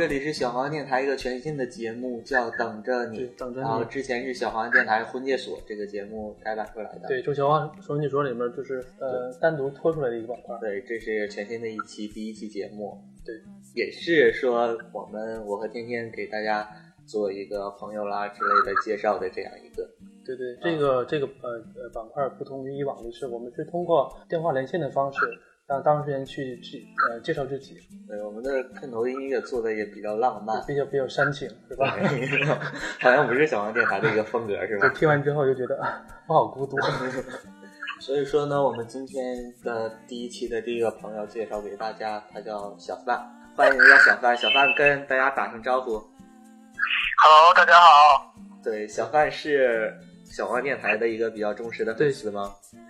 这里是小黄电台一个全新的节目，叫《等着你》。等着你。然后之前是小黄电台婚介所这个节目开发出来的。对，从小黄婚介所里面就是呃单独拖出来的一个板块。对，这是全新的一期第一期节目。对，也是说我们我和天天给大家做一个朋友啦之类的介绍的这样一个。对对，这个这个呃呃板块不同于以往的是，我们是通过电话连线的方式。让当事人去去呃介绍自己，对我们的片头音乐做的也比较浪漫，比较比较煽情，是吧？<laughs> 好像不是小黄电台的一个风格，是吧？听完之后就觉得啊我好孤独。<laughs> <laughs> 所以说呢，我们今天的第一期的第一个朋友介绍给大家，他叫小范，欢迎一下小范。小范跟大家打声招呼。Hello，大家好。对，小范是小黄电台的一个比较忠实的粉丝吗？对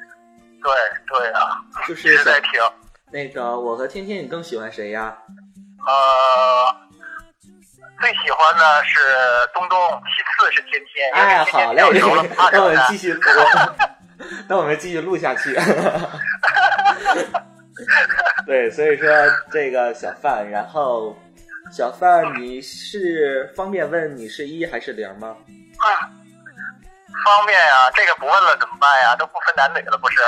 对对啊，就是在听。那个，我和天天，你更喜欢谁呀？呃，最喜欢的是东东，其次是天天。哎，好嘞，<laughs> 那我们继续，<laughs> 那我们继续录下去。<laughs> 对，所以说这个小范，然后小范，你是方便问你是一还是零吗？啊。方便呀，这个不问了怎么办呀？都不分男女了，不是？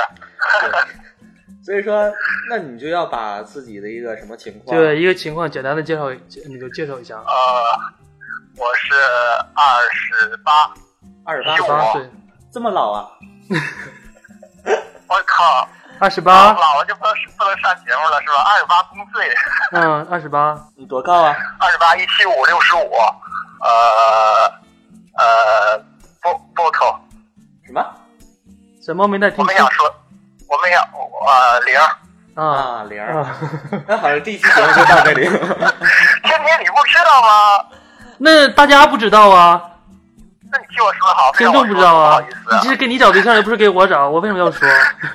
所以说，那你就要把自己的一个什么情况？对，一个情况简单的介绍，你就介绍一下。呃，我是二十八，二十八岁，这么老啊？<laughs> 我靠，二十八，老了就不能不能上节目了是吧？二十八公岁，嗯，二十八，你多高啊？二十八一七五六十五，呃呃，不不头，什么？什么没带听我们想说，我们想呃零啊零，那好像第一期节目就到这里。<laughs> 天天你不知道吗？那大家不知道啊。那你替我说好，听众不知道啊。你这是给你找对象，又不是给我找，我为什么要说？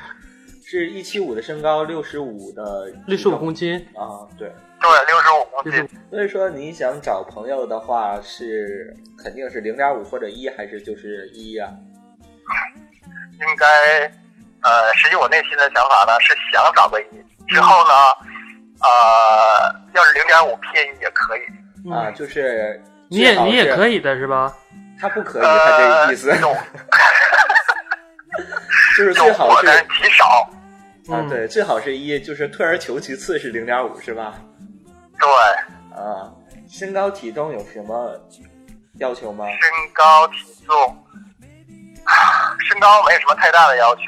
<laughs> 是一七五的身高，六十五的六十五公斤啊，对对，六十五公斤。所以说你想找朋友的话，是肯定是零点五或者一，还是就是一呀？应该，呃，实际我内心的想法呢是想找个一，之后呢，呃，要是零点五偏一也可以啊，就是你也你也可以的是吧？他不可以，他这意思。<laughs> 就是最好是极少啊，对，最好是一，就是退而求其次是零点五，是吧？对。啊，身高体重有什么要求吗？身高体重，身高没什么太大的要求。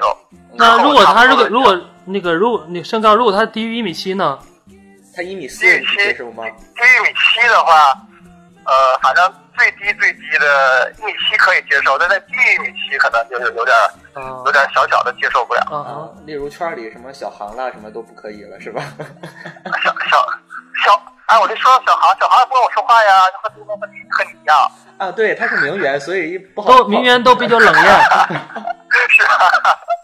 那如果他如果如果那个如果那身高如果他低于一米七呢？他一米四，你接受吗？低于一米七的话，呃，反正。最低最低的一米七可以接受，但在低于一米七可能就有有点有点小小的接受不了。啊，例如圈里什么小航啦，什么都不可以了，是吧？<laughs> 小小小，哎，我就说小航，小航也不跟我说话呀，就和和和和你一样。啊，对，他是名媛，所以不好。都名媛都比较冷艳。<laughs> 是啊。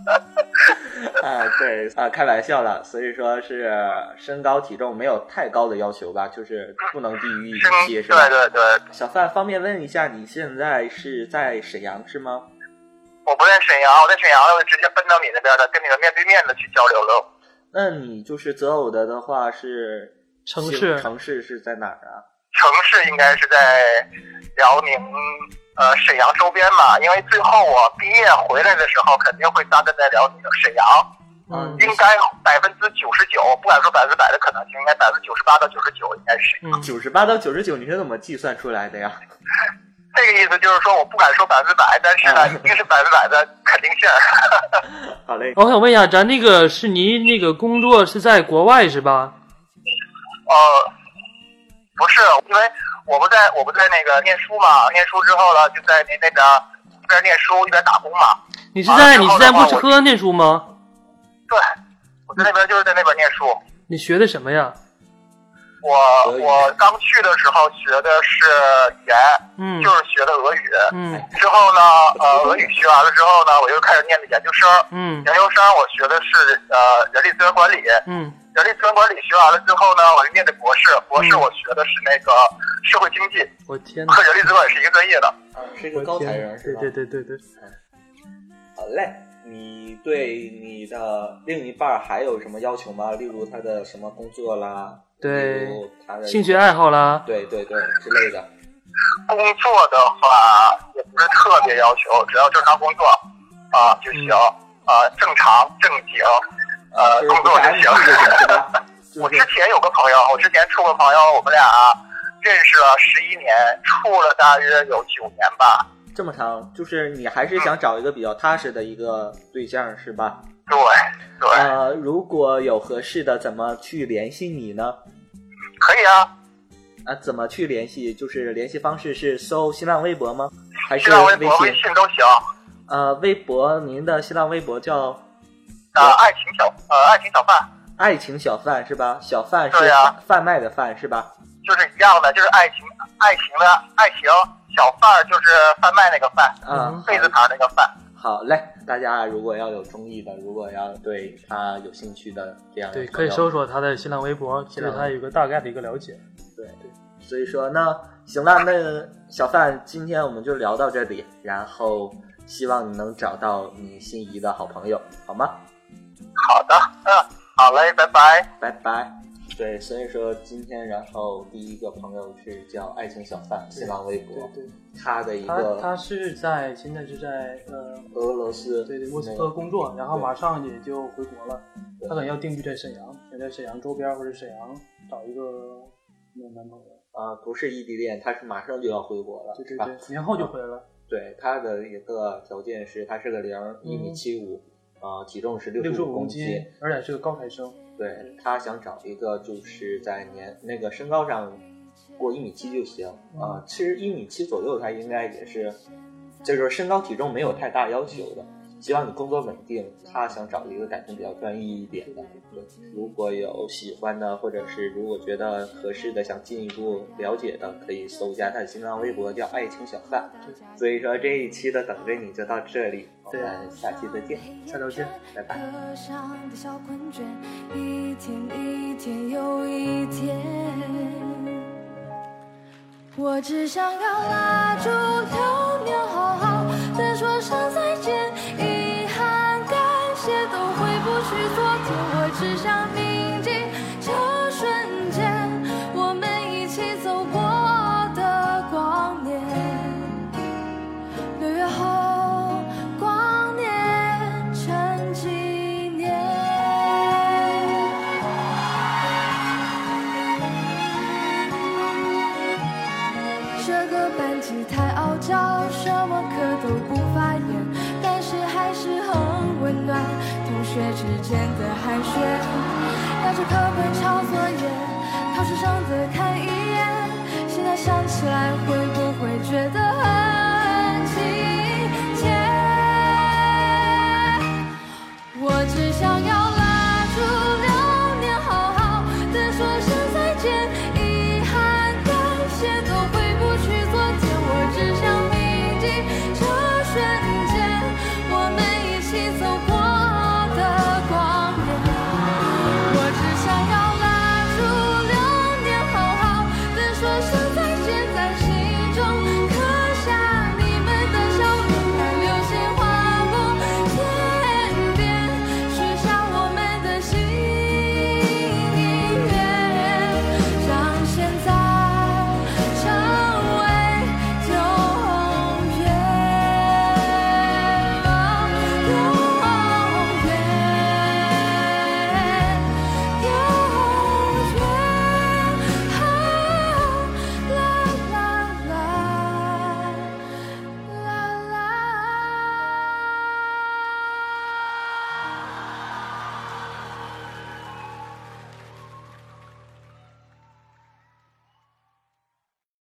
<laughs> 啊，对啊，开玩笑了，所以说是身高体重没有太高的要求吧，就是不能低于一米七，是吧？对对对。小范，方便问一下，你现在是在沈阳是吗？我不在沈阳，我在沈阳，我直接奔到你那边的，跟你们面对面的去交流喽。那你就是择偶的的话是城市？城市是在哪儿啊？城市应该是在辽宁。呃，沈阳周边嘛，因为最后我毕业回来的时候，肯定会扎根在辽宁沈阳。嗯，应该百分之九十九，不敢说百分之百的可能性，应该百分之九十八到九十九应该是。嗯，九十八到九十九，你是怎么计算出来的呀？<laughs> 这个意思就是说，我不敢说百分之百，但是呢，一定是百分之百的肯定性。<laughs> 好嘞。我想问一下，咱那个是您那个工作是在国外是吧？呃，不是，因为。我不在，我不在那个念书嘛，念书之后呢，就在那那边一边念书一边打工嘛。你是在你是在莫斯科念书吗？对，我在那边就是在那边念书。你学的什么呀？我我刚去的时候学的是语言，嗯，就是学的俄语，嗯。之后呢，呃，俄语学完了之后呢，我又开始念的研究生，嗯。研究生我学的是呃人力资源管理，嗯。人力资源管理学完了之后呢，我就念的博士，博士我学的是那个社会经济。我天和人力资管是一个专业的，是一个高材人，是吧？对对对对对。好嘞，你对你的另一半还有什么要求吗？例如他的什么工作啦？对，兴趣爱好啦？对对对，之类的。工作的话也不是特别要求，只要正常工作啊就行啊，正常正经呃工作就行。<laughs> 我之前有个朋友，我之前处个朋友，我们俩认识了十一年，处了大约有九年吧。这么长，就是你还是想找一个比较踏实的一个对象，是吧？对对。呃，如果有合适的，怎么去联系你呢？可以啊。啊，怎么去联系？就是联系方式是搜新浪微博吗？还是微博、微信都行。呃，微博，您的新浪微博叫呃爱情小呃爱情小贩。爱情小贩是吧？小贩是贩卖的贩是吧？就是一样的，就是爱情爱情的爱情小贩就是贩卖那个贩，嗯，贝字旁那个贩。好嘞，大家如果要有中意的，如果要对他有兴趣的这样对，可以搜索他的新浪微博，其实他有个大概的一个了解。对对，所以说那行了，那小范今天我们就聊到这里，然后希望你能找到你心仪的好朋友，好吗？好的，嗯，好嘞，拜拜，拜拜。对，所以说今天，然后第一个朋友是叫爱情小贩，新浪微博，对对，他的一个，他是在现在是在呃俄罗斯，对对，莫斯科工作，然后马上也就回国了，他可能要定居在沈阳，想在沈阳周边或者沈阳找一个男朋友。啊，不是异地恋，他是马上就要回国了，对对对，年后就回来了。对，他的一个条件是他是个零，一米七五，啊，体重是六十五公斤，而且是个高材生。对他想找一个就是在年那个身高上过一米七就行啊、其实一米七左右他应该也是，就是身高体重没有太大要求的。希望你工作稳定，他想找一个感情比较专一一点的。对，如果有喜欢的，或者是如果觉得合适的，想进一步了解的，可以搜一下他的新浪微博，叫爱情小范。所以说这一期的等着你就到这里，我们下期再见，下周见，拜拜。课上的小困倦，一天一天又一天，我只想要拉住流年，好好的说声再见，去昨天，我只想铭间的寒暄，拿着课本抄作业，考试上的看一眼。现在想起来，会